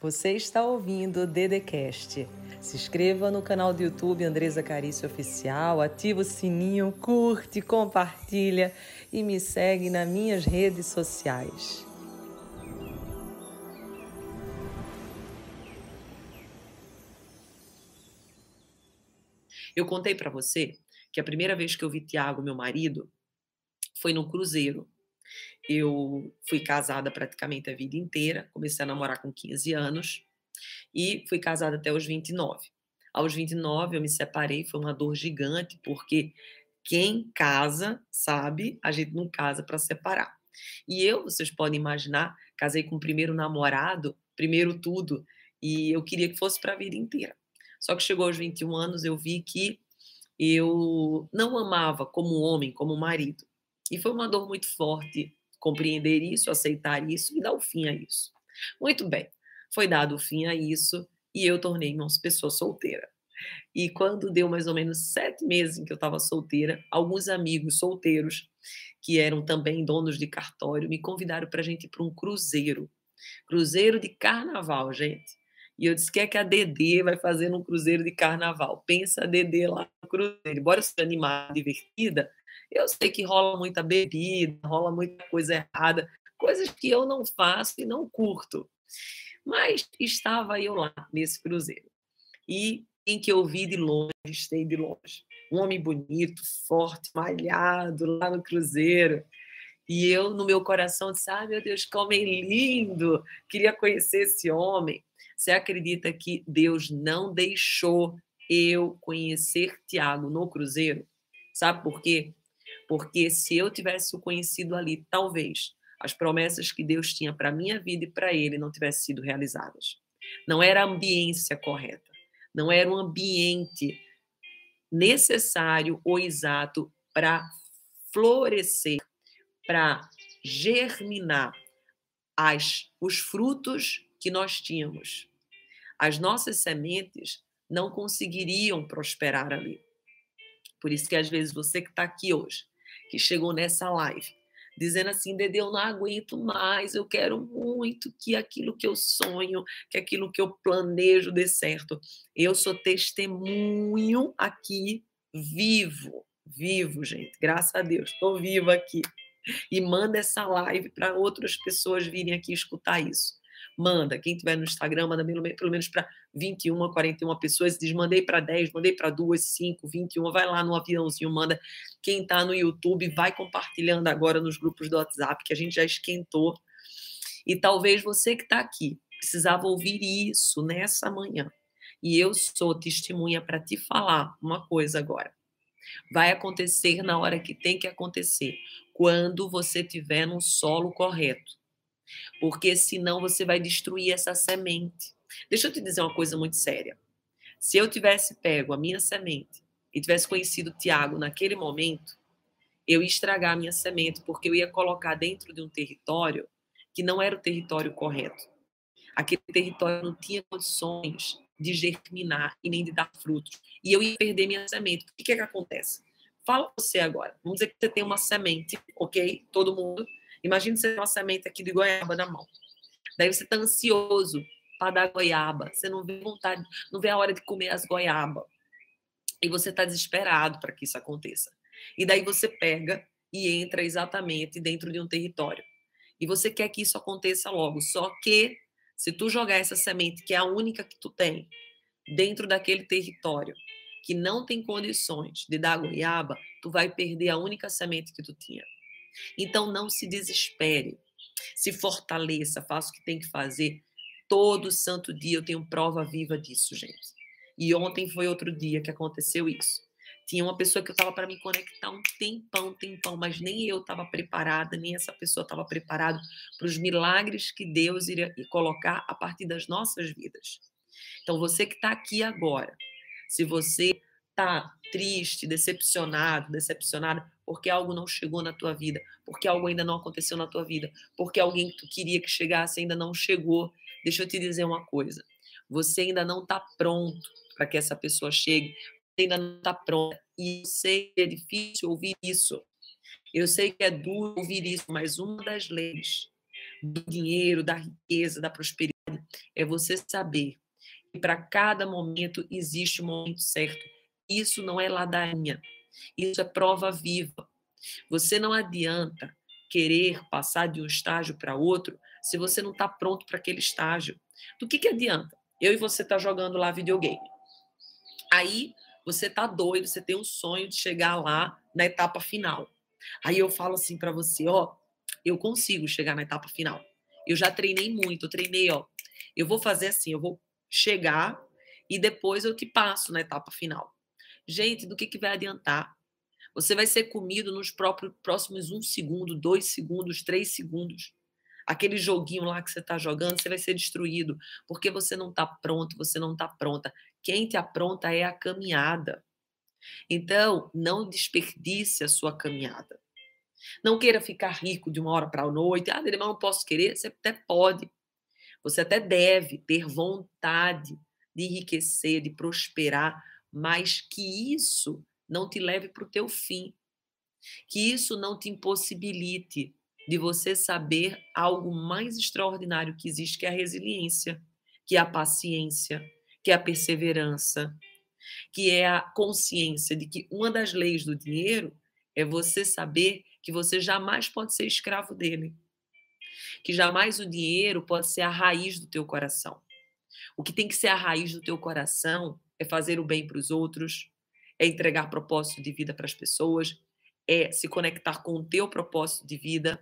Você está ouvindo o Dedecast. Se inscreva no canal do YouTube Andresa Carício Oficial, ativa o sininho, curte, compartilha e me segue nas minhas redes sociais. Eu contei para você que a primeira vez que eu vi Tiago, meu marido, foi no cruzeiro. Eu fui casada praticamente a vida inteira, comecei a namorar com 15 anos e fui casada até os 29. Aos 29 eu me separei, foi uma dor gigante, porque quem casa sabe, a gente não casa para separar. E eu, vocês podem imaginar, casei com o primeiro namorado, primeiro tudo, e eu queria que fosse para a vida inteira. Só que chegou aos 21 anos, eu vi que eu não amava como homem, como marido. E foi uma dor muito forte compreender isso, aceitar isso e dar o fim a isso. Muito bem, foi dado o fim a isso e eu tornei-me uma pessoa solteira. E quando deu mais ou menos sete meses em que eu estava solteira, alguns amigos solteiros, que eram também donos de cartório, me convidaram para a gente ir para um cruzeiro. Cruzeiro de carnaval, gente. E eu disse: que é que a Dedê vai fazer num cruzeiro de carnaval? Pensa a Dedê lá no cruzeiro. Embora eu seja animada, divertida, eu sei que rola muita bebida, rola muita coisa errada, coisas que eu não faço e não curto. Mas estava eu lá nesse cruzeiro. E em que eu vi de longe, estei de longe. Um homem bonito, forte, malhado lá no cruzeiro. E eu, no meu coração, disse: Ah, meu Deus, que homem lindo! Queria conhecer esse homem. Você acredita que Deus não deixou eu conhecer Tiago no Cruzeiro? Sabe por quê? Porque se eu tivesse o conhecido ali, talvez as promessas que Deus tinha para minha vida e para ele não tivessem sido realizadas. Não era a ambiência correta, não era um ambiente necessário ou exato para florescer, para germinar as, os frutos que nós tínhamos. As nossas sementes não conseguiriam prosperar ali. Por isso que às vezes você que está aqui hoje, que chegou nessa live, dizendo assim, Dede, eu não aguento mais, eu quero muito que aquilo que eu sonho, que aquilo que eu planejo dê certo. Eu sou testemunho aqui vivo, vivo, gente, graças a Deus, estou viva aqui. E manda essa live para outras pessoas virem aqui escutar isso. Manda. Quem tiver no Instagram, manda pelo menos para 21, 41 pessoas. Diz, mandei para 10, mandei para 2, 5, 21. Vai lá no aviãozinho, manda. Quem está no YouTube, vai compartilhando agora nos grupos do WhatsApp, que a gente já esquentou. E talvez você que está aqui precisava ouvir isso nessa manhã. E eu sou testemunha para te falar uma coisa agora. Vai acontecer na hora que tem que acontecer, quando você tiver no solo correto porque senão você vai destruir essa semente. Deixa eu te dizer uma coisa muito séria. Se eu tivesse pego a minha semente e tivesse conhecido Tiago naquele momento, eu ia estragar a minha semente, porque eu ia colocar dentro de um território que não era o território correto. Aquele território não tinha condições de germinar e nem de dar frutos. E eu ia perder minha semente. O que é que acontece? Fala você agora. Vamos dizer que você tem uma semente, ok? Todo mundo Imagina você ter uma semente aqui de goiaba na mão. Daí você está ansioso para dar goiaba. Você não vê vontade, não vê a hora de comer as goiabas. E você está desesperado para que isso aconteça. E daí você pega e entra exatamente dentro de um território. E você quer que isso aconteça logo. Só que se tu jogar essa semente, que é a única que tu tem, dentro daquele território, que não tem condições de dar goiaba, tu vai perder a única semente que tu tinha. Então não se desespere, se fortaleça, faça o que tem que fazer. Todo santo dia eu tenho prova viva disso, gente. E ontem foi outro dia que aconteceu isso. Tinha uma pessoa que eu estava para me conectar um tempão, tempão, mas nem eu estava preparada, nem essa pessoa estava preparada para os milagres que Deus iria colocar a partir das nossas vidas. Então, você que está aqui agora, se você está triste, decepcionado, decepcionada, porque algo não chegou na tua vida, porque algo ainda não aconteceu na tua vida, porque alguém que tu queria que chegasse ainda não chegou. Deixa eu te dizer uma coisa. Você ainda não está pronto para que essa pessoa chegue, você ainda não está pronta. E eu sei que é difícil ouvir isso. Eu sei que é duro ouvir isso, mas uma das leis do dinheiro, da riqueza, da prosperidade é você saber que para cada momento existe o um momento certo. Isso não é ladainha, isso é prova viva. Você não adianta querer passar de um estágio para outro se você não está pronto para aquele estágio. Do que, que adianta? Eu e você tá jogando lá videogame. Aí você tá doido, você tem um sonho de chegar lá na etapa final. Aí eu falo assim para você, ó, eu consigo chegar na etapa final. Eu já treinei muito, eu treinei, ó. Eu vou fazer assim, eu vou chegar e depois eu te passo na etapa final. Gente, do que, que vai adiantar? Você vai ser comido nos próprios, próximos um segundo, dois segundos, três segundos. Aquele joguinho lá que você está jogando, você vai ser destruído, porque você não está pronto, você não está pronta. Quem te apronta é a caminhada. Então, não desperdice a sua caminhada. Não queira ficar rico de uma hora para a noite. Ah, mas não posso querer. Você até pode. Você até deve ter vontade de enriquecer, de prosperar, mas que isso não te leve para o teu fim. Que isso não te impossibilite de você saber algo mais extraordinário que existe, que é a resiliência, que é a paciência, que é a perseverança, que é a consciência de que uma das leis do dinheiro é você saber que você jamais pode ser escravo dele. Que jamais o dinheiro pode ser a raiz do teu coração. O que tem que ser a raiz do teu coração é fazer o bem para os outros, é entregar propósito de vida para as pessoas, é se conectar com o teu propósito de vida,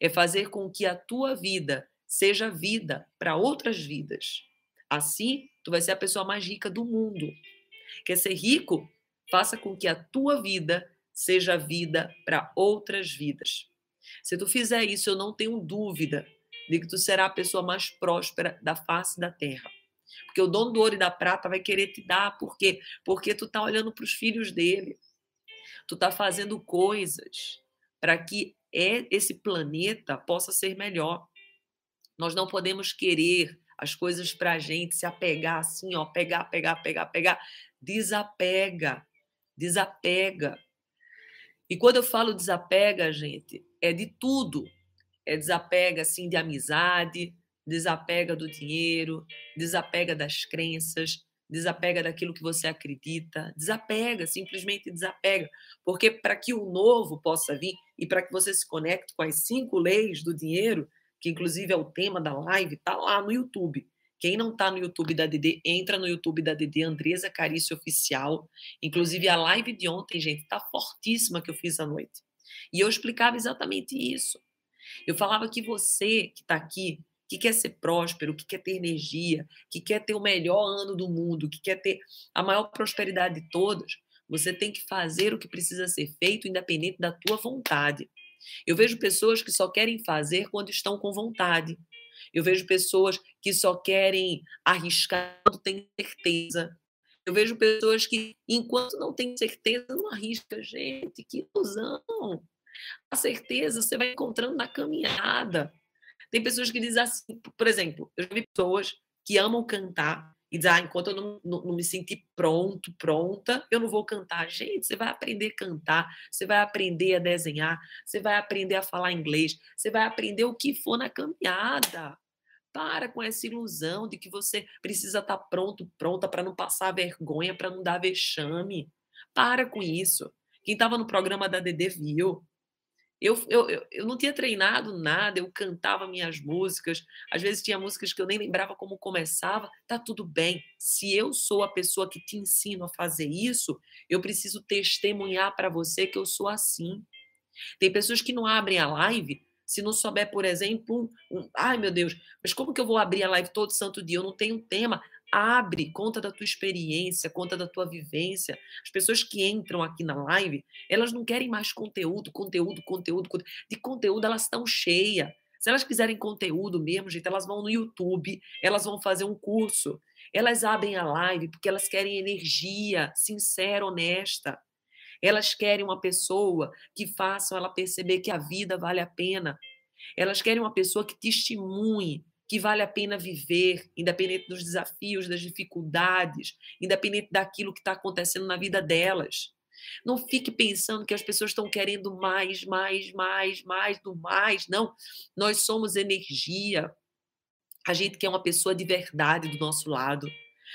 é fazer com que a tua vida seja vida para outras vidas. Assim, tu vai ser a pessoa mais rica do mundo. Quer ser rico? Faça com que a tua vida seja vida para outras vidas. Se tu fizer isso, eu não tenho dúvida de que tu será a pessoa mais próspera da face da terra. Porque o dono do ouro e da prata vai querer te dar, por quê? Porque tu tá olhando para os filhos dele. Tu tá fazendo coisas para que é, esse planeta possa ser melhor. Nós não podemos querer as coisas para a gente se apegar assim, ó, pegar, pegar, pegar, pegar. Desapega, desapega. E quando eu falo desapega, gente, é de tudo. É desapega, assim, de amizade, desapega do dinheiro, desapega das crenças, desapega daquilo que você acredita, desapega, simplesmente desapega. Porque para que o novo possa vir e para que você se conecte com as cinco leis do dinheiro, que inclusive é o tema da live, está lá no YouTube. Quem não está no YouTube da DD, entra no YouTube da DD, Andresa Carício Oficial. Inclusive, a live de ontem, gente, está fortíssima que eu fiz à noite. E eu explicava exatamente isso. Eu falava que você que está aqui, que quer ser próspero, que quer ter energia, que quer ter o melhor ano do mundo, que quer ter a maior prosperidade de todas, você tem que fazer o que precisa ser feito, independente da tua vontade. Eu vejo pessoas que só querem fazer quando estão com vontade. Eu vejo pessoas que só querem arriscar quando têm certeza. Eu vejo pessoas que, enquanto não tem certeza, não arrisca. Gente, que ilusão! A certeza você vai encontrando na caminhada. Tem pessoas que dizem assim, por exemplo, eu já vi pessoas que amam cantar e dizem, ah, enquanto eu não, não, não, me sentir pronto, pronta, eu não vou cantar. Gente, você vai aprender a cantar, você vai aprender a desenhar, você vai aprender a falar inglês, você vai aprender o que for na caminhada. Para com essa ilusão de que você precisa estar tá pronto, pronta para não passar vergonha, para não dar vexame. Para com isso. Quem estava no programa da Dede viu. Eu, eu, eu não tinha treinado nada, eu cantava minhas músicas, às vezes tinha músicas que eu nem lembrava como começava, tá tudo bem. Se eu sou a pessoa que te ensino a fazer isso, eu preciso testemunhar para você que eu sou assim. Tem pessoas que não abrem a live se não souber, por exemplo, um, um, ai meu Deus, mas como que eu vou abrir a live todo santo dia? Eu não tenho tema. Abre, conta da tua experiência, conta da tua vivência. As pessoas que entram aqui na live, elas não querem mais conteúdo, conteúdo, conteúdo. conteúdo. De conteúdo elas estão cheias. Se elas quiserem conteúdo mesmo, gente, elas vão no YouTube, elas vão fazer um curso. Elas abrem a live porque elas querem energia sincera, honesta. Elas querem uma pessoa que faça ela perceber que a vida vale a pena. Elas querem uma pessoa que testemunhe que vale a pena viver, independente dos desafios, das dificuldades, independente daquilo que está acontecendo na vida delas. Não fique pensando que as pessoas estão querendo mais, mais, mais, mais do mais. Não. Nós somos energia. A gente quer uma pessoa de verdade do nosso lado.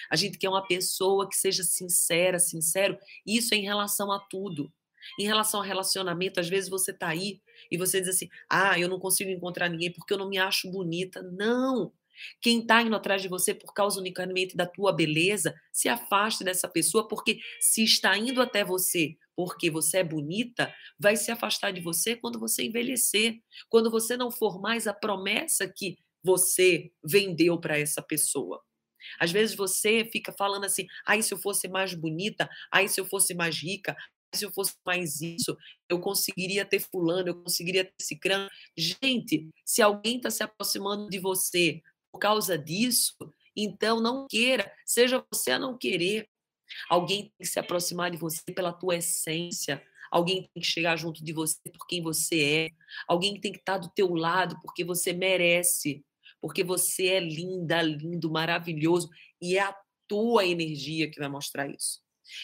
A gente quer uma pessoa que seja sincera, sincero. Isso é em relação a tudo. Em relação ao relacionamento, às vezes você está aí e você diz assim: ah, eu não consigo encontrar ninguém porque eu não me acho bonita. Não! Quem está indo atrás de você por causa unicamente da tua beleza, se afaste dessa pessoa, porque se está indo até você porque você é bonita, vai se afastar de você quando você envelhecer, quando você não for mais a promessa que você vendeu para essa pessoa. Às vezes você fica falando assim: ai, se eu fosse mais bonita, ai, se eu fosse mais rica, se eu fosse mais isso, eu conseguiria ter fulano, eu conseguiria ter cicrano. Gente, se alguém está se aproximando de você por causa disso, então não queira, seja você a não querer. Alguém tem que se aproximar de você pela tua essência. Alguém tem que chegar junto de você por quem você é. Alguém tem que estar do teu lado porque você merece. Porque você é linda, lindo, maravilhoso e é a tua energia que vai mostrar isso.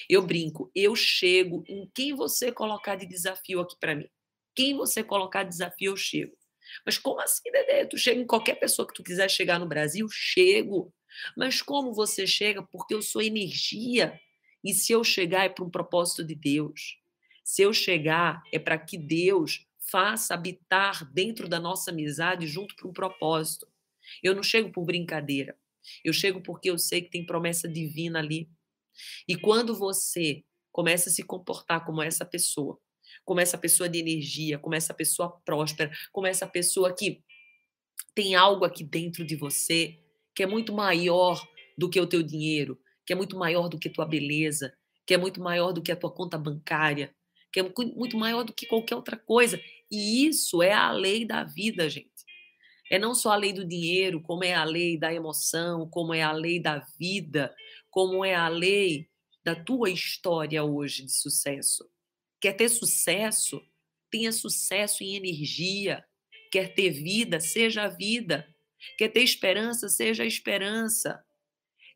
Eu brinco, eu chego em quem você colocar de desafio aqui para mim. Quem você colocar de desafio, eu chego. Mas como assim, Dedé? Tu chega em qualquer pessoa que tu quiser chegar no Brasil? Chego. Mas como você chega? Porque eu sou energia. E se eu chegar é para um propósito de Deus. Se eu chegar é para que Deus faça habitar dentro da nossa amizade junto para um propósito. Eu não chego por brincadeira. Eu chego porque eu sei que tem promessa divina ali. E quando você começa a se comportar como essa pessoa, como essa pessoa de energia, como essa pessoa próspera, como essa pessoa que tem algo aqui dentro de você que é muito maior do que o teu dinheiro, que é muito maior do que tua beleza, que é muito maior do que a tua conta bancária, que é muito maior do que qualquer outra coisa. E isso é a lei da vida, gente. É não só a lei do dinheiro, como é a lei da emoção, como é a lei da vida, como é a lei da tua história hoje de sucesso. Quer ter sucesso? Tenha sucesso em energia. Quer ter vida? Seja a vida. Quer ter esperança? Seja a esperança.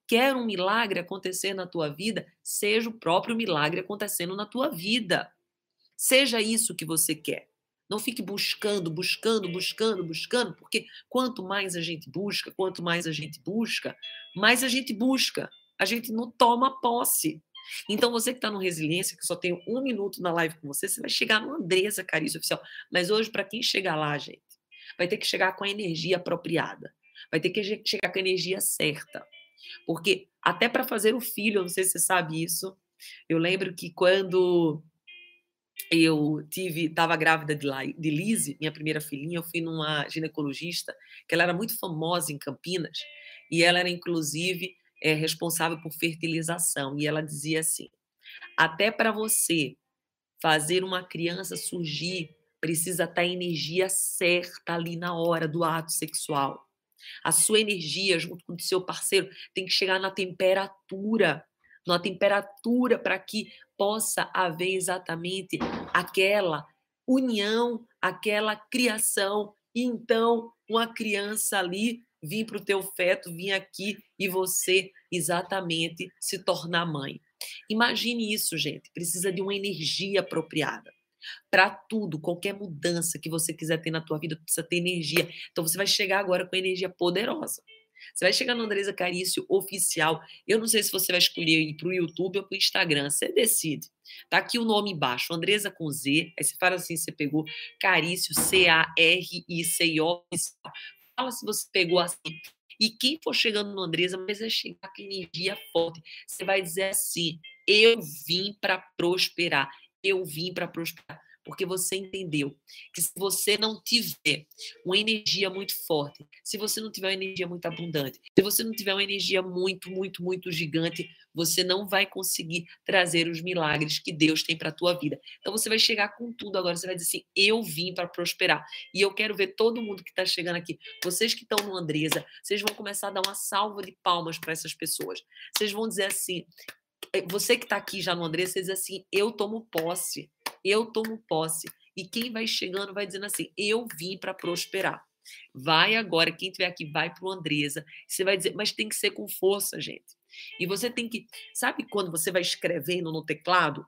Quer um milagre acontecer na tua vida? Seja o próprio milagre acontecendo na tua vida. Seja isso que você quer. Não fique buscando, buscando, buscando, buscando, porque quanto mais a gente busca, quanto mais a gente busca, mais a gente busca. A gente não toma posse. Então, você que está no Resiliência, que só tem um minuto na live com você, você vai chegar no Andressa Carício Oficial. Mas hoje, para quem chegar lá, gente, vai ter que chegar com a energia apropriada. Vai ter que chegar com a energia certa. Porque até para fazer o filho, eu não sei se você sabe isso, eu lembro que quando eu tive, estava grávida de, de Lise, minha primeira filhinha, eu fui numa ginecologista, que ela era muito famosa em Campinas, e ela era inclusive é, responsável por fertilização, e ela dizia assim: até para você fazer uma criança surgir, precisa estar tá a energia certa ali na hora do ato sexual. A sua energia, junto com o seu parceiro, tem que chegar na temperatura numa temperatura para que possa haver exatamente aquela união, aquela criação. E então, uma criança ali vir para o teu feto, vir aqui e você exatamente se tornar mãe. Imagine isso, gente. Precisa de uma energia apropriada. Para tudo, qualquer mudança que você quiser ter na tua vida, precisa ter energia. Então você vai chegar agora com energia poderosa. Você vai chegar no Andresa Carício oficial. Eu não sei se você vai escolher ir para o YouTube ou para o Instagram. Você decide. Tá aqui o nome embaixo, Andresa com Z. Aí você fala assim, você pegou Carício, C-A-R-I-C-O. Fala se você pegou assim. E quem for chegando no Andresa, mas é chegar com energia forte. Você vai dizer assim: eu vim para prosperar. Eu vim para prosperar porque você entendeu que se você não tiver uma energia muito forte, se você não tiver uma energia muito abundante, se você não tiver uma energia muito, muito, muito gigante, você não vai conseguir trazer os milagres que Deus tem para a tua vida. Então você vai chegar com tudo agora, você vai dizer assim: "Eu vim para prosperar". E eu quero ver todo mundo que está chegando aqui, vocês que estão no Andresa, vocês vão começar a dar uma salva de palmas para essas pessoas. Vocês vão dizer assim: eh, você que está aqui já no Andresa, você diz assim: "Eu tomo posse" eu tomo posse. E quem vai chegando vai dizendo assim: eu vim para prosperar. Vai agora, quem estiver aqui, vai para o Andresa. Você vai dizer, mas tem que ser com força, gente. E você tem que. Sabe quando você vai escrevendo no teclado?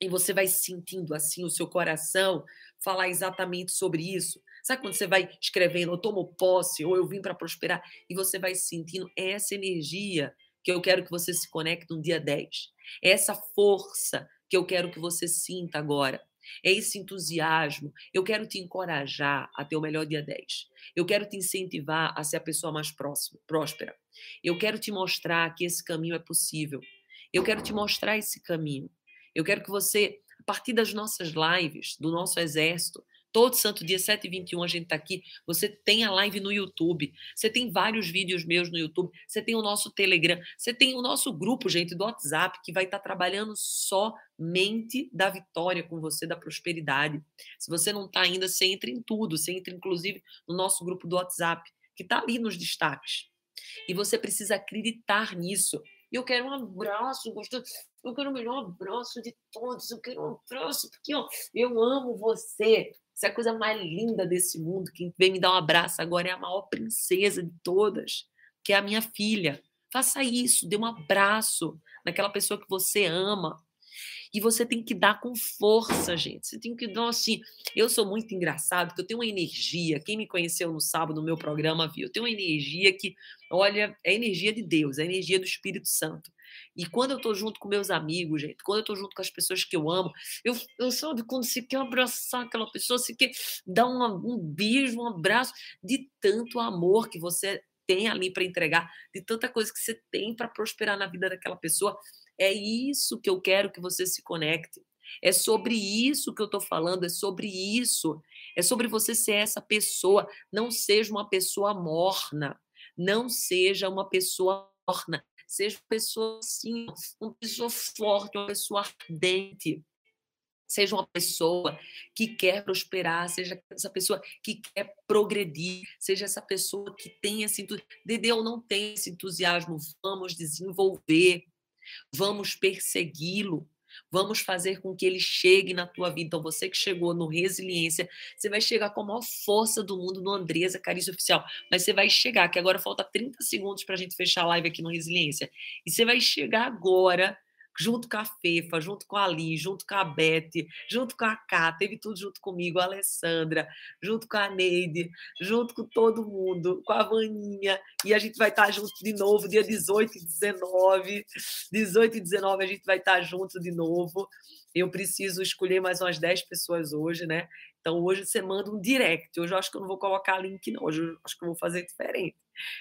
E você vai sentindo assim o seu coração falar exatamente sobre isso. Sabe quando você vai escrevendo, eu tomo posse, ou eu vim para prosperar, e você vai sentindo essa energia que eu quero que você se conecte no dia 10. É essa força que eu quero que você sinta agora. É esse entusiasmo. Eu quero te encorajar a ter o melhor dia 10. Eu quero te incentivar a ser a pessoa mais próxima, próspera. Eu quero te mostrar que esse caminho é possível. Eu quero te mostrar esse caminho. Eu quero que você, a partir das nossas lives, do nosso exército, Todo santo dia, 7 e 21 a gente está aqui. Você tem a live no YouTube. Você tem vários vídeos meus no YouTube. Você tem o nosso Telegram. Você tem o nosso grupo, gente, do WhatsApp, que vai estar tá trabalhando somente da vitória com você, da prosperidade. Se você não está ainda, você entra em tudo. Você entra, inclusive, no nosso grupo do WhatsApp, que está ali nos destaques. E você precisa acreditar nisso. Eu quero um abraço gostoso. Eu quero o melhor abraço de todos. Eu quero um abraço, porque ó, eu amo você. Isso é a coisa mais linda desse mundo. Quem vem me dar um abraço agora é a maior princesa de todas, que é a minha filha. Faça isso, dê um abraço naquela pessoa que você ama. E você tem que dar com força, gente. Você tem que dar assim. Eu sou muito engraçado, porque eu tenho uma energia. Quem me conheceu no sábado no meu programa viu. Eu tenho uma energia que, olha, é energia de Deus, é energia do Espírito Santo. E quando eu tô junto com meus amigos, gente, quando eu tô junto com as pessoas que eu amo, eu, eu sabe, quando você quer abraçar aquela pessoa, você quer dar um beijo, um abraço, de tanto amor que você tem ali para entregar, de tanta coisa que você tem para prosperar na vida daquela pessoa. É isso que eu quero que você se conecte. É sobre isso que eu estou falando, é sobre isso. É sobre você ser essa pessoa. Não seja uma pessoa morna. Não seja uma pessoa morna. Seja uma pessoa assim, uma pessoa forte, uma pessoa ardente. Seja uma pessoa que quer prosperar, seja essa pessoa que quer progredir, seja essa pessoa que tem esse entusiasmo. Dede, não tenho esse entusiasmo, vamos desenvolver, vamos persegui-lo, Vamos fazer com que ele chegue na tua vida. Então, você que chegou no Resiliência, você vai chegar com a maior força do mundo no Andresa Carício Oficial. Mas você vai chegar, que agora falta 30 segundos para a gente fechar a live aqui no Resiliência. E você vai chegar agora junto com a Fefa, junto com a Ali, junto com a Beth, junto com a Cá, teve tudo junto comigo, a Alessandra, junto com a Neide, junto com todo mundo, com a Vaninha, e a gente vai estar junto de novo dia 18 e 19. 18 e 19 a gente vai estar junto de novo. Eu preciso escolher mais umas 10 pessoas hoje, né? Então hoje você manda um direct. Hoje eu acho que eu não vou colocar link, não. Hoje eu acho que eu vou fazer diferente.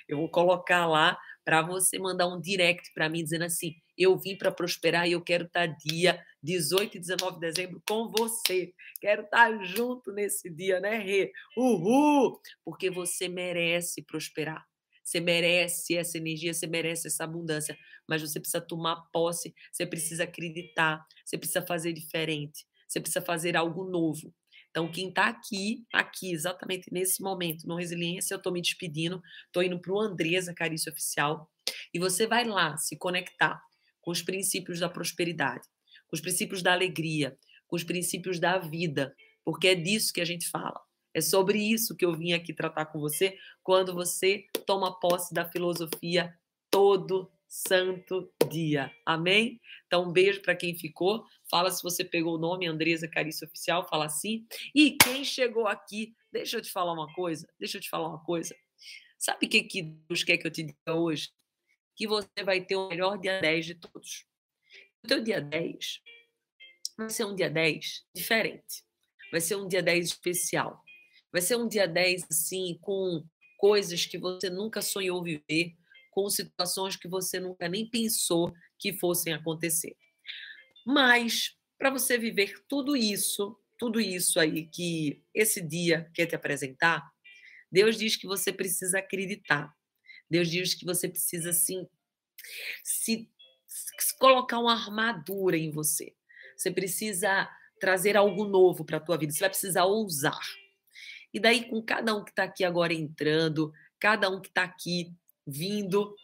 Eu vou colocar lá para você mandar um direct para mim dizendo assim: eu vim para prosperar e eu quero estar tá dia 18 e 19 de dezembro com você. Quero estar tá junto nesse dia, né, Rê? Uhul! Porque você merece prosperar. Você merece essa energia, você merece essa abundância, mas você precisa tomar posse, você precisa acreditar, você precisa fazer diferente, você precisa fazer algo novo. Então, quem está aqui, aqui, exatamente nesse momento, no Resiliência, eu estou me despedindo, estou indo para o Andresa Carício Oficial, e você vai lá se conectar com os princípios da prosperidade, com os princípios da alegria, com os princípios da vida, porque é disso que a gente fala. É sobre isso que eu vim aqui tratar com você quando você toma posse da filosofia todo santo dia. Amém? Então, um beijo para quem ficou. Fala se você pegou o nome Andresa Carício Oficial, fala assim. E quem chegou aqui, deixa eu te falar uma coisa, deixa eu te falar uma coisa. Sabe o que, que Deus quer que eu te diga hoje? Que você vai ter o melhor dia 10 de todos. O teu dia 10 vai ser um dia 10 diferente. Vai ser um dia 10 especial. Vai ser um dia 10, assim, com coisas que você nunca sonhou viver, com situações que você nunca nem pensou que fossem acontecer. Mas, para você viver tudo isso, tudo isso aí que esse dia quer te apresentar, Deus diz que você precisa acreditar. Deus diz que você precisa, assim, se, se colocar uma armadura em você. Você precisa trazer algo novo para a tua vida. Você vai precisar ousar. E daí, com cada um que está aqui agora entrando, cada um que está aqui vindo.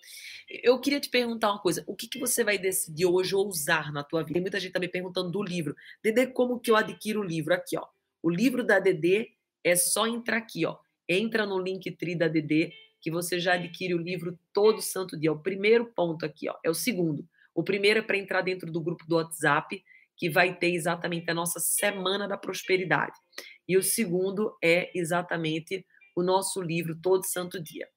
Eu queria te perguntar uma coisa: o que, que você vai decidir hoje ousar na tua vida? Tem muita gente me perguntando do livro. Dedê, como que eu adquiro o livro? Aqui, ó. O livro da Dedê é só entrar aqui, ó. Entra no link tri da Dedê que você já adquire o livro todo santo dia. O primeiro ponto aqui, ó, é o segundo. O primeiro é para entrar dentro do grupo do WhatsApp, que vai ter exatamente a nossa semana da prosperidade E o segundo é exatamente o nosso livro Todo Santo Dia.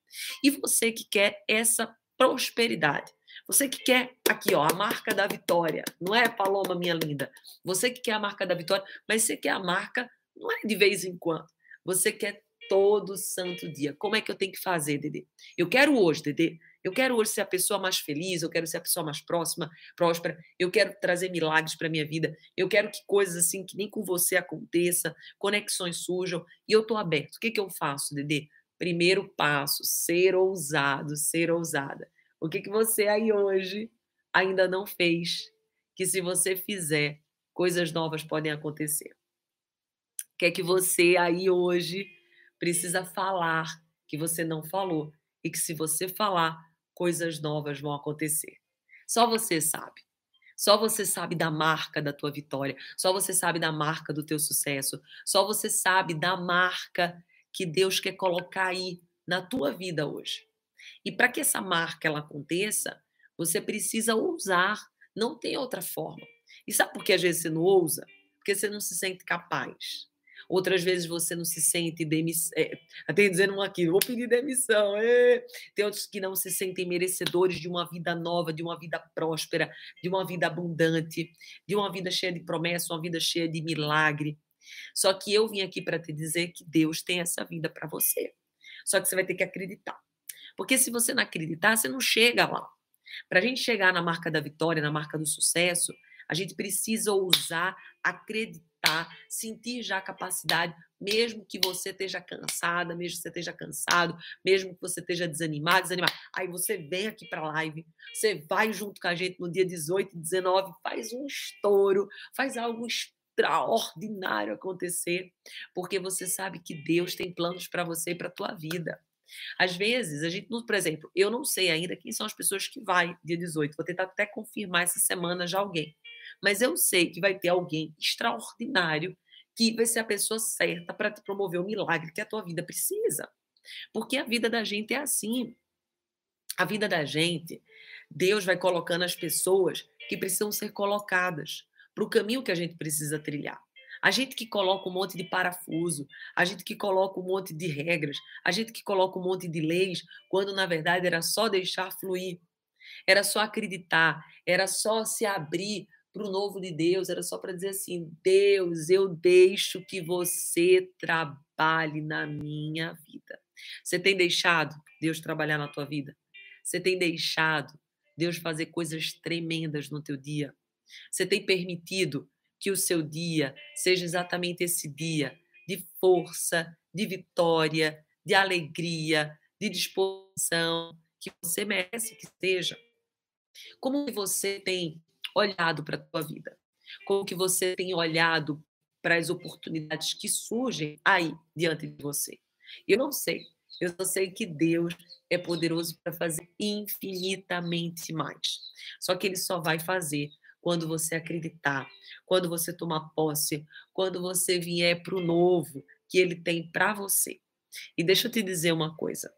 E você que quer essa prosperidade, você que quer aqui, ó, a marca da vitória, não é, Paloma, minha linda? Você que quer a marca da vitória, mas você quer a marca, não é de vez em quando. Você quer todo santo dia. Como é que eu tenho que fazer, Dedê? Eu quero hoje, Dedê. Eu quero hoje ser a pessoa mais feliz, eu quero ser a pessoa mais próxima, próspera, eu quero trazer milagres para minha vida, eu quero que coisas assim que nem com você aconteça, conexões surjam, e eu estou aberto. O que, que eu faço, Dedê? Primeiro passo, ser ousado, ser ousada. O que, que você aí hoje ainda não fez? Que se você fizer, coisas novas podem acontecer. O que é que você aí hoje precisa falar que você não falou? E que se você falar, coisas novas vão acontecer. Só você sabe. Só você sabe da marca da tua vitória. Só você sabe da marca do teu sucesso. Só você sabe da marca que Deus quer colocar aí na tua vida hoje. E para que essa marca ela aconteça, você precisa ousar. Não tem outra forma. E sabe por que às vezes você não ousa? Porque você não se sente capaz. Outras vezes você não se sente demissão. É, até dizendo um aqui, vou pedir demissão. É. Tem outros que não se sentem merecedores de uma vida nova, de uma vida próspera, de uma vida abundante, de uma vida cheia de promessa, uma vida cheia de milagre. Só que eu vim aqui para te dizer que Deus tem essa vida para você. Só que você vai ter que acreditar. Porque se você não acreditar, você não chega lá. Para a gente chegar na marca da vitória, na marca do sucesso, a gente precisa ousar acreditar, sentir já a capacidade, mesmo que você esteja cansada, mesmo que você esteja cansado, mesmo que você esteja desanimado, desanimado. Aí você vem aqui para a live, você vai junto com a gente no dia 18 e 19, faz um estouro, faz algo extraordinário acontecer, porque você sabe que Deus tem planos para você e para a tua vida. Às vezes, a gente, por exemplo, eu não sei ainda quem são as pessoas que vai dia 18. Vou tentar até confirmar essa semana já alguém. Mas eu sei que vai ter alguém extraordinário que vai ser a pessoa certa para te promover o milagre que a tua vida precisa. Porque a vida da gente é assim. A vida da gente, Deus vai colocando as pessoas que precisam ser colocadas para o caminho que a gente precisa trilhar. A gente que coloca um monte de parafuso, a gente que coloca um monte de regras, a gente que coloca um monte de leis, quando na verdade era só deixar fluir, era só acreditar, era só se abrir para o novo de Deus, era só para dizer assim: Deus, eu deixo que você trabalhe na minha vida. Você tem deixado Deus trabalhar na tua vida? Você tem deixado Deus fazer coisas tremendas no teu dia? Você tem permitido que o seu dia seja exatamente esse dia de força, de vitória, de alegria, de disposição que você merece que seja. Como que você tem olhado para a tua vida? Como que você tem olhado para as oportunidades que surgem aí diante de você? Eu não sei. Eu só sei que Deus é poderoso para fazer infinitamente mais. Só que ele só vai fazer quando você acreditar, quando você tomar posse, quando você vier para o novo que ele tem para você. E deixa eu te dizer uma coisa.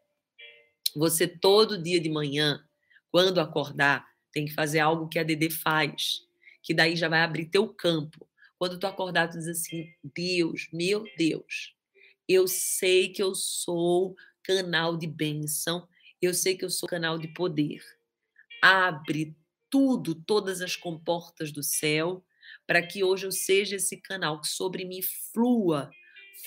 Você todo dia de manhã, quando acordar, tem que fazer algo que a Dede faz, que daí já vai abrir teu campo. Quando tu acordar, tu diz assim: Deus, meu Deus, eu sei que eu sou canal de bênção, eu sei que eu sou canal de poder. Abre tudo, todas as comportas do céu, para que hoje eu seja esse canal que sobre mim flua,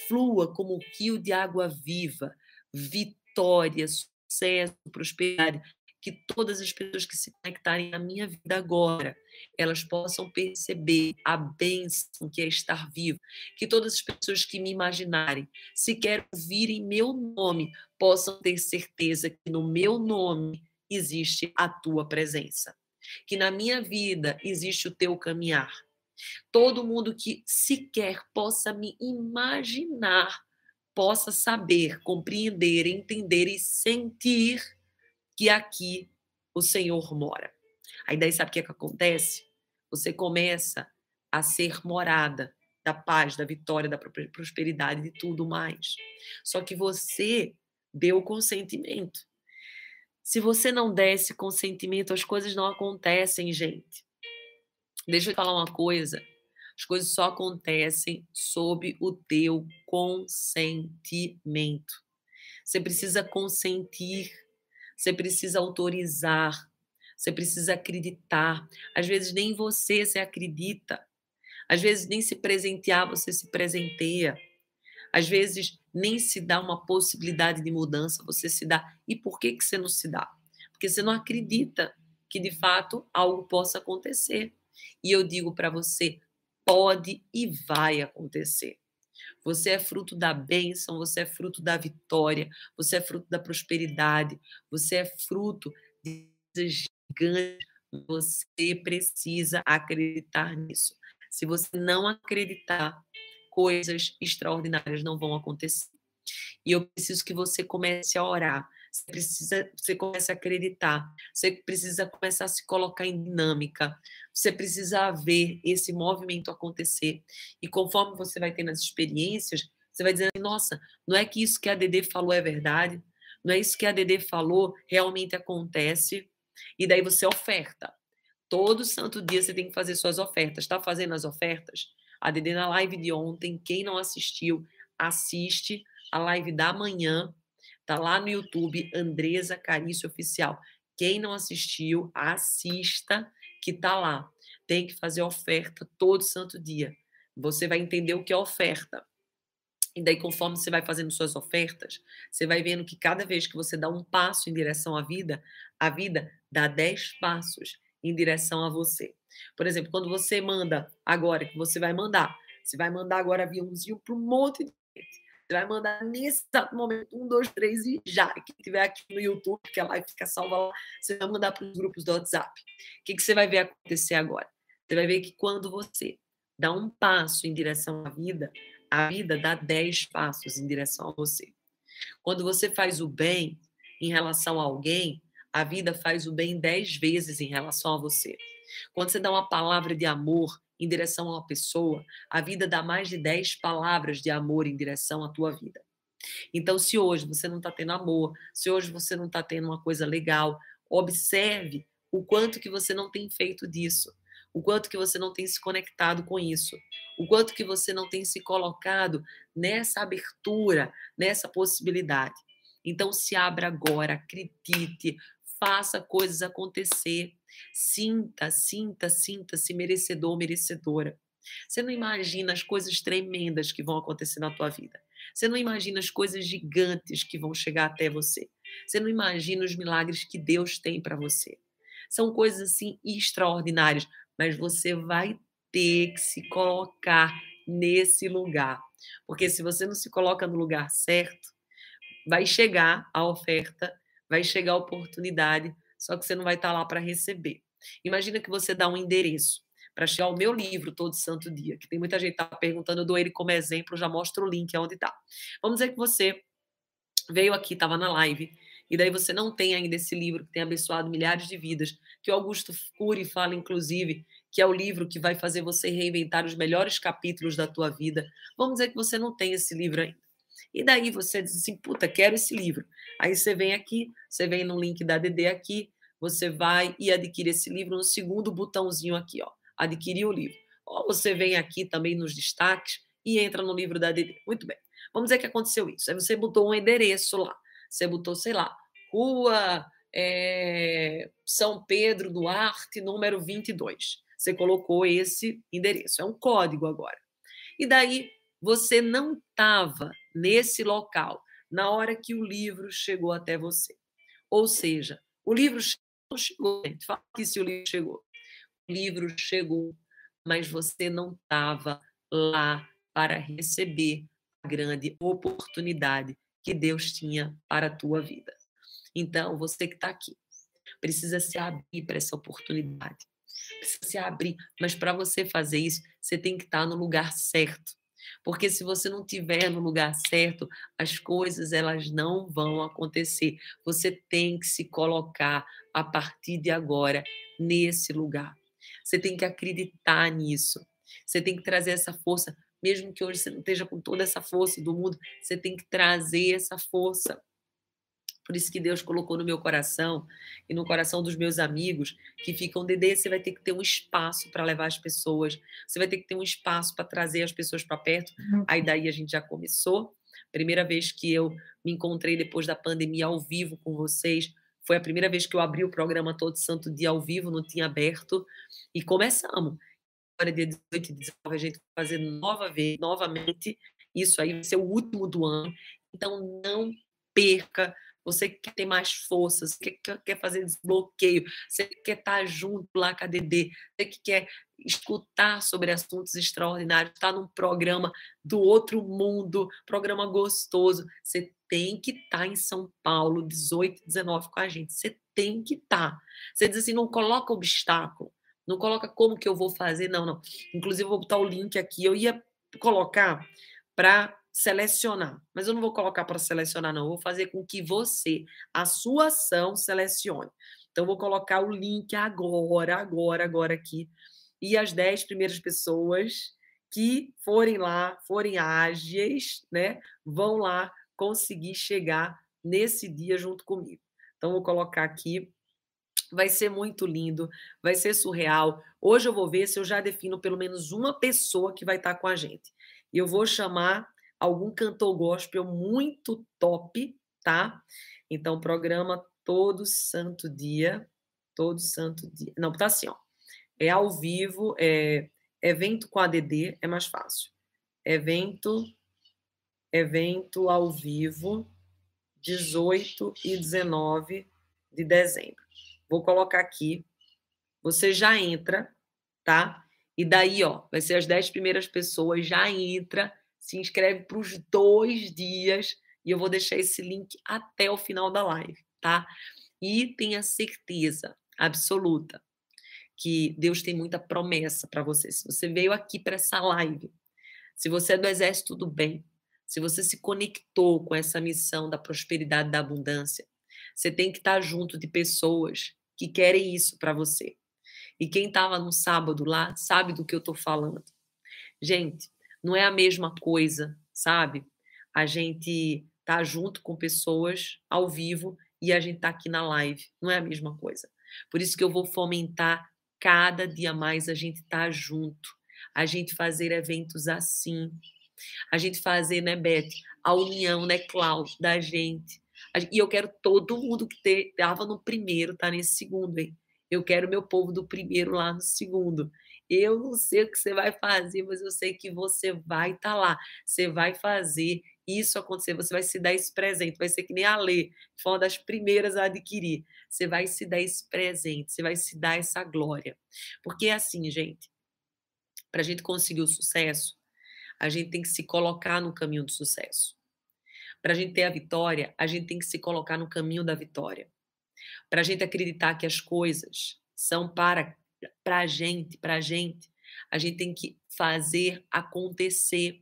flua como um rio de água viva, vitória, sucesso, prosperidade, que todas as pessoas que se conectarem na minha vida agora, elas possam perceber a bênção que é estar vivo, que todas as pessoas que me imaginarem, sequer ouvirem meu nome, possam ter certeza que no meu nome existe a tua presença que na minha vida existe o teu caminhar. Todo mundo que sequer possa me imaginar, possa saber, compreender, entender e sentir que aqui o Senhor mora. Aí daí sabe o que, é que acontece? Você começa a ser morada da paz, da vitória, da prosperidade, de tudo mais. Só que você deu o consentimento. Se você não der esse consentimento, as coisas não acontecem, gente. Deixa eu te falar uma coisa. As coisas só acontecem sob o teu consentimento. Você precisa consentir, você precisa autorizar, você precisa acreditar. Às vezes nem você se acredita. Às vezes nem se presentear você se presenteia. Às vezes nem se dá uma possibilidade de mudança, você se dá. E por que que você não se dá? Porque você não acredita que de fato algo possa acontecer. E eu digo para você, pode e vai acontecer. Você é fruto da bênção, você é fruto da vitória, você é fruto da prosperidade, você é fruto de gigantes. Você precisa acreditar nisso. Se você não acreditar, coisas extraordinárias não vão acontecer. E eu preciso que você comece a orar. Você precisa, você comece a acreditar. Você precisa começar a se colocar em dinâmica. Você precisa ver esse movimento acontecer. E conforme você vai tendo as experiências, você vai dizendo: nossa, não é que isso que a Dede falou é verdade? Não é isso que a Dede falou realmente acontece? E daí você oferta. Todo santo dia você tem que fazer suas ofertas. Está fazendo as ofertas? A Dede na live de ontem, quem não assistiu, assiste a live da manhã. Tá lá no YouTube, Andresa Carício Oficial. Quem não assistiu, assista, que tá lá. Tem que fazer oferta todo santo dia. Você vai entender o que é oferta. E daí, conforme você vai fazendo suas ofertas, você vai vendo que cada vez que você dá um passo em direção à vida, a vida dá dez passos em direção a você. Por exemplo, quando você manda agora, que você vai mandar, você vai mandar agora aviãozinho para um monte de gente. Você vai mandar nesse exato momento, um, dois, três e já. Quem tiver aqui no YouTube, que a live fica salva lá, você vai mandar para os grupos do WhatsApp. O que, que você vai ver acontecer agora? Você vai ver que quando você dá um passo em direção à vida, a vida dá dez passos em direção a você. Quando você faz o bem em relação a alguém, a vida faz o bem dez vezes em relação a você. Quando você dá uma palavra de amor em direção a uma pessoa, a vida dá mais de 10 palavras de amor em direção à tua vida. Então, se hoje você não está tendo amor, se hoje você não está tendo uma coisa legal, observe o quanto que você não tem feito disso, o quanto que você não tem se conectado com isso, o quanto que você não tem se colocado nessa abertura, nessa possibilidade. Então, se abra agora, acredite, faça coisas acontecer. Sinta, sinta, sinta-se merecedor, merecedora. Você não imagina as coisas tremendas que vão acontecer na tua vida. Você não imagina as coisas gigantes que vão chegar até você. Você não imagina os milagres que Deus tem para você. São coisas assim extraordinárias, mas você vai ter que se colocar nesse lugar. Porque se você não se coloca no lugar certo, vai chegar a oferta, vai chegar a oportunidade, só que você não vai estar lá para receber. Imagina que você dá um endereço para chegar ao meu livro todo santo dia, que tem muita gente tá perguntando, eu dou ele como exemplo, já mostro o link aonde está. Vamos dizer que você veio aqui, estava na live, e daí você não tem ainda esse livro que tem abençoado milhares de vidas, que o Augusto Cury fala, inclusive, que é o livro que vai fazer você reinventar os melhores capítulos da tua vida. Vamos dizer que você não tem esse livro ainda. E daí você diz assim, puta, quero esse livro. Aí você vem aqui, você vem no link da DD aqui, você vai e adquire esse livro no segundo botãozinho aqui, ó, adquirir o livro. Ou você vem aqui também nos destaques e entra no livro da DD. Muito bem. Vamos dizer que aconteceu isso. Aí você botou um endereço lá. Você botou, sei lá, Rua é, São Pedro Duarte, número 22. Você colocou esse endereço. É um código agora. E daí você não estava nesse local na hora que o livro chegou até você. Ou seja, o livro chegou, gente. Fala que se o livro chegou. O livro chegou, mas você não estava lá para receber a grande oportunidade que Deus tinha para a tua vida. Então, você que está aqui, precisa se abrir para essa oportunidade. Precisa se abrir. Mas para você fazer isso, você tem que estar tá no lugar certo. Porque se você não tiver no lugar certo, as coisas elas não vão acontecer. Você tem que se colocar a partir de agora nesse lugar. Você tem que acreditar nisso. Você tem que trazer essa força, mesmo que hoje você não esteja com toda essa força do mundo, você tem que trazer essa força. Por isso que Deus colocou no meu coração e no coração dos meus amigos que ficam, Dedê, você vai ter que ter um espaço para levar as pessoas, você vai ter que ter um espaço para trazer as pessoas para perto. Uhum. Aí daí a gente já começou. Primeira vez que eu me encontrei depois da pandemia ao vivo com vocês, foi a primeira vez que eu abri o programa todo santo dia ao vivo, não tinha aberto, e começamos. Agora, dia 18 e 19, a gente vai fazer nova vez, novamente. Isso aí vai ser o último do ano. Então, não perca você quer ter mais força, você quer, quer fazer desbloqueio, você quer estar junto lá com a Dedê, você que quer escutar sobre assuntos extraordinários, estar num programa do outro mundo, programa gostoso, você tem que estar em São Paulo, 18 e 19 com a gente, você tem que estar. Você diz assim, não coloca obstáculo, não coloca como que eu vou fazer, não, não. Inclusive, vou botar o link aqui, eu ia colocar para selecionar. Mas eu não vou colocar para selecionar, não. Eu vou fazer com que você, a sua ação, selecione. Então, vou colocar o link agora, agora, agora aqui. E as 10 primeiras pessoas que forem lá, forem ágeis, né, vão lá conseguir chegar nesse dia junto comigo. Então, vou colocar aqui. Vai ser muito lindo, vai ser surreal. Hoje eu vou ver se eu já defino pelo menos uma pessoa que vai estar com a gente. E eu vou chamar algum cantor gospel muito top, tá? Então, programa todo santo dia, todo santo dia. Não, tá assim, ó. É ao vivo, é evento com ADD, é mais fácil. Evento evento ao vivo 18 e 19 de dezembro. Vou colocar aqui. Você já entra, tá? E daí, ó, vai ser as 10 primeiras pessoas, já entra se inscreve para os dois dias e eu vou deixar esse link até o final da live, tá? E tenha certeza absoluta que Deus tem muita promessa para você. Se você veio aqui para essa live, se você é do exército do bem, se você se conectou com essa missão da prosperidade da abundância, você tem que estar junto de pessoas que querem isso para você. E quem estava no sábado lá sabe do que eu estou falando. Gente, não é a mesma coisa, sabe? A gente tá junto com pessoas ao vivo e a gente tá aqui na live. Não é a mesma coisa. Por isso que eu vou fomentar cada dia mais a gente tá junto, a gente fazer eventos assim, a gente fazer, né, Beth, a união, né, Cláudio, da gente. E eu quero todo mundo que estava no primeiro, tá nesse segundo, hein? Eu quero meu povo do primeiro lá no segundo. Eu não sei o que você vai fazer, mas eu sei que você vai estar tá lá. Você vai fazer isso acontecer, você vai se dar esse presente. Vai ser que nem a Lê, que foi uma das primeiras a adquirir. Você vai se dar esse presente, você vai se dar essa glória. Porque é assim, gente, para a gente conseguir o sucesso, a gente tem que se colocar no caminho do sucesso. Para a gente ter a vitória, a gente tem que se colocar no caminho da vitória. Para a gente acreditar que as coisas são para para a gente, para a gente. A gente tem que fazer acontecer.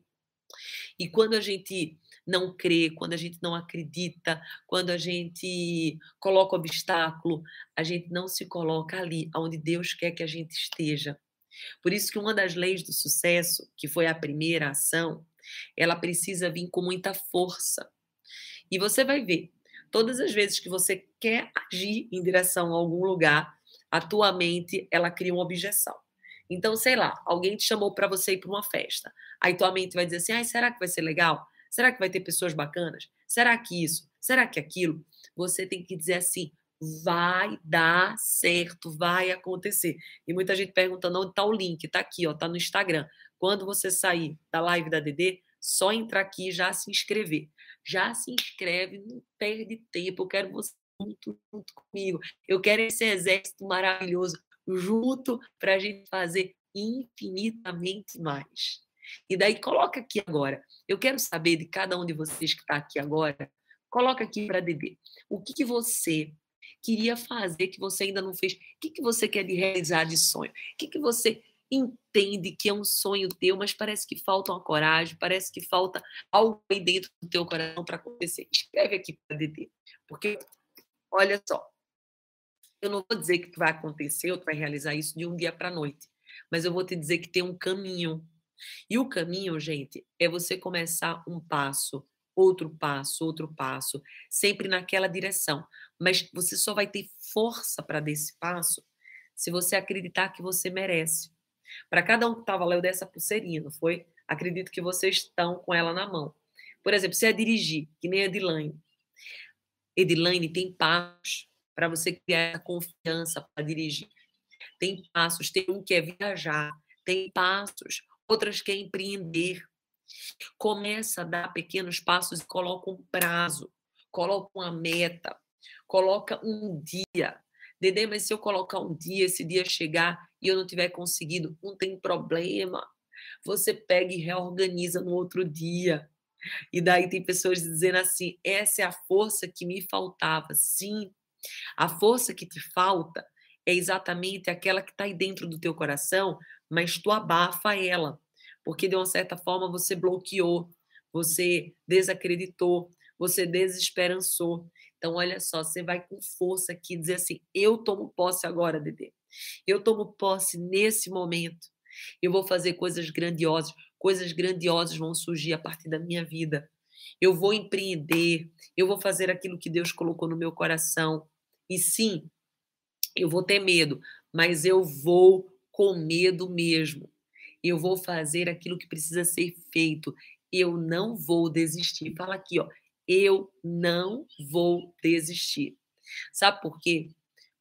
E quando a gente não crê, quando a gente não acredita, quando a gente coloca obstáculo, a gente não se coloca ali, onde Deus quer que a gente esteja. Por isso que uma das leis do sucesso, que foi a primeira ação, ela precisa vir com muita força. E você vai ver, todas as vezes que você quer agir em direção a algum lugar, a tua mente ela cria uma objeção. Então, sei lá, alguém te chamou para você ir para uma festa. Aí tua mente vai dizer assim: "Ai, será que vai ser legal? Será que vai ter pessoas bacanas? Será que isso? Será que aquilo?" Você tem que dizer assim: vai dar certo, vai acontecer. E muita gente perguntando onde está o link, está aqui, ó, está no Instagram. Quando você sair da live da DD, só entrar aqui e já se inscrever. Já se inscreve, não perde tempo. Eu quero você junto, junto comigo. Eu quero esse exército maravilhoso junto para a gente fazer infinitamente mais. E daí coloca aqui agora. Eu quero saber de cada um de vocês que está aqui agora. Coloca aqui para Dedê. O que, que você queria fazer que você ainda não fez? O que, que você quer de realizar de sonho? O que, que você entende que é um sonho teu, mas parece que falta uma coragem, parece que falta algo aí dentro do teu coração para acontecer? Escreve aqui para Dedê. Porque olha só, eu não vou dizer que vai acontecer ou vai realizar isso de um dia para a noite, mas eu vou te dizer que tem um caminho. E o caminho, gente, é você começar um passo outro passo, outro passo, sempre naquela direção. Mas você só vai ter força para dar esse passo se você acreditar que você merece. Para cada um que estava lá, eu dei essa pulseirinha, não foi? Acredito que vocês estão com ela na mão. Por exemplo, se é dirigir, que nem a Edilane. Edilane tem passos para você criar confiança para dirigir. Tem passos, tem um que é viajar, tem passos, outras que é empreender. Começa a dar pequenos passos e coloca um prazo, coloca uma meta, coloca um dia. Dedê, mas se eu colocar um dia, esse dia chegar e eu não tiver conseguido, não tem problema. Você pega e reorganiza no outro dia. E daí tem pessoas dizendo assim: essa é a força que me faltava. Sim, a força que te falta é exatamente aquela que está aí dentro do teu coração, mas tu abafa ela, porque de uma certa forma você bloqueou, você desacreditou, você desesperançou. Então, olha só, você vai com força aqui dizer assim: eu tomo posse agora, Dedê. Eu tomo posse nesse momento. Eu vou fazer coisas grandiosas. Coisas grandiosas vão surgir a partir da minha vida. Eu vou empreender. Eu vou fazer aquilo que Deus colocou no meu coração. E sim, eu vou ter medo, mas eu vou com medo mesmo. Eu vou fazer aquilo que precisa ser feito. Eu não vou desistir. Fala aqui, ó. Eu não vou desistir. Sabe por quê?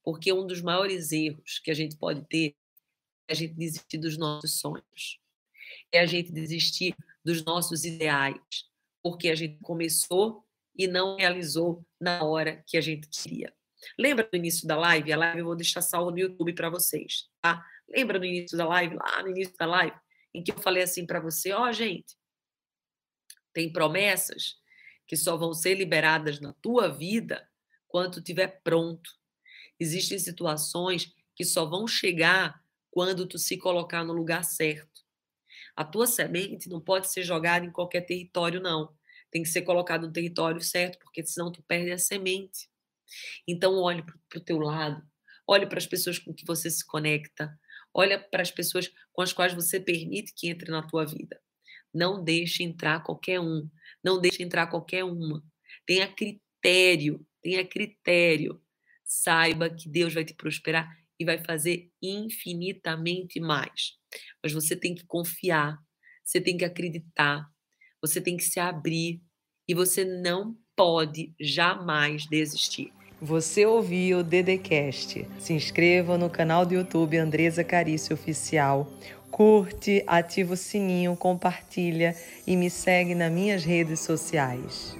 Porque um dos maiores erros que a gente pode ter é a gente desistir dos nossos sonhos. É a gente desistir dos nossos ideais. Porque a gente começou e não realizou na hora que a gente queria. Lembra do início da live? A live eu vou deixar salvo no YouTube para vocês, tá? Lembra do início da live, lá no início da live, em que eu falei assim para você, ó, oh, gente, tem promessas que só vão ser liberadas na tua vida quando estiver pronto. Existem situações que só vão chegar quando tu se colocar no lugar certo. A tua semente não pode ser jogada em qualquer território, não. Tem que ser colocada no território certo, porque senão tu perde a semente. Então, olhe para o teu lado, olhe para as pessoas com que você se conecta, olhe para as pessoas com as quais você permite que entre na tua vida. Não deixe entrar qualquer um, não deixe entrar qualquer uma. Tenha critério, tenha critério. Saiba que Deus vai te prosperar e vai fazer infinitamente mais. Mas você tem que confiar, você tem que acreditar, você tem que se abrir e você não pode jamais desistir. Você ouviu o Dedecast. Se inscreva no canal do YouTube Andresa Carício Oficial. Curte, ativa o sininho, compartilha e me segue nas minhas redes sociais.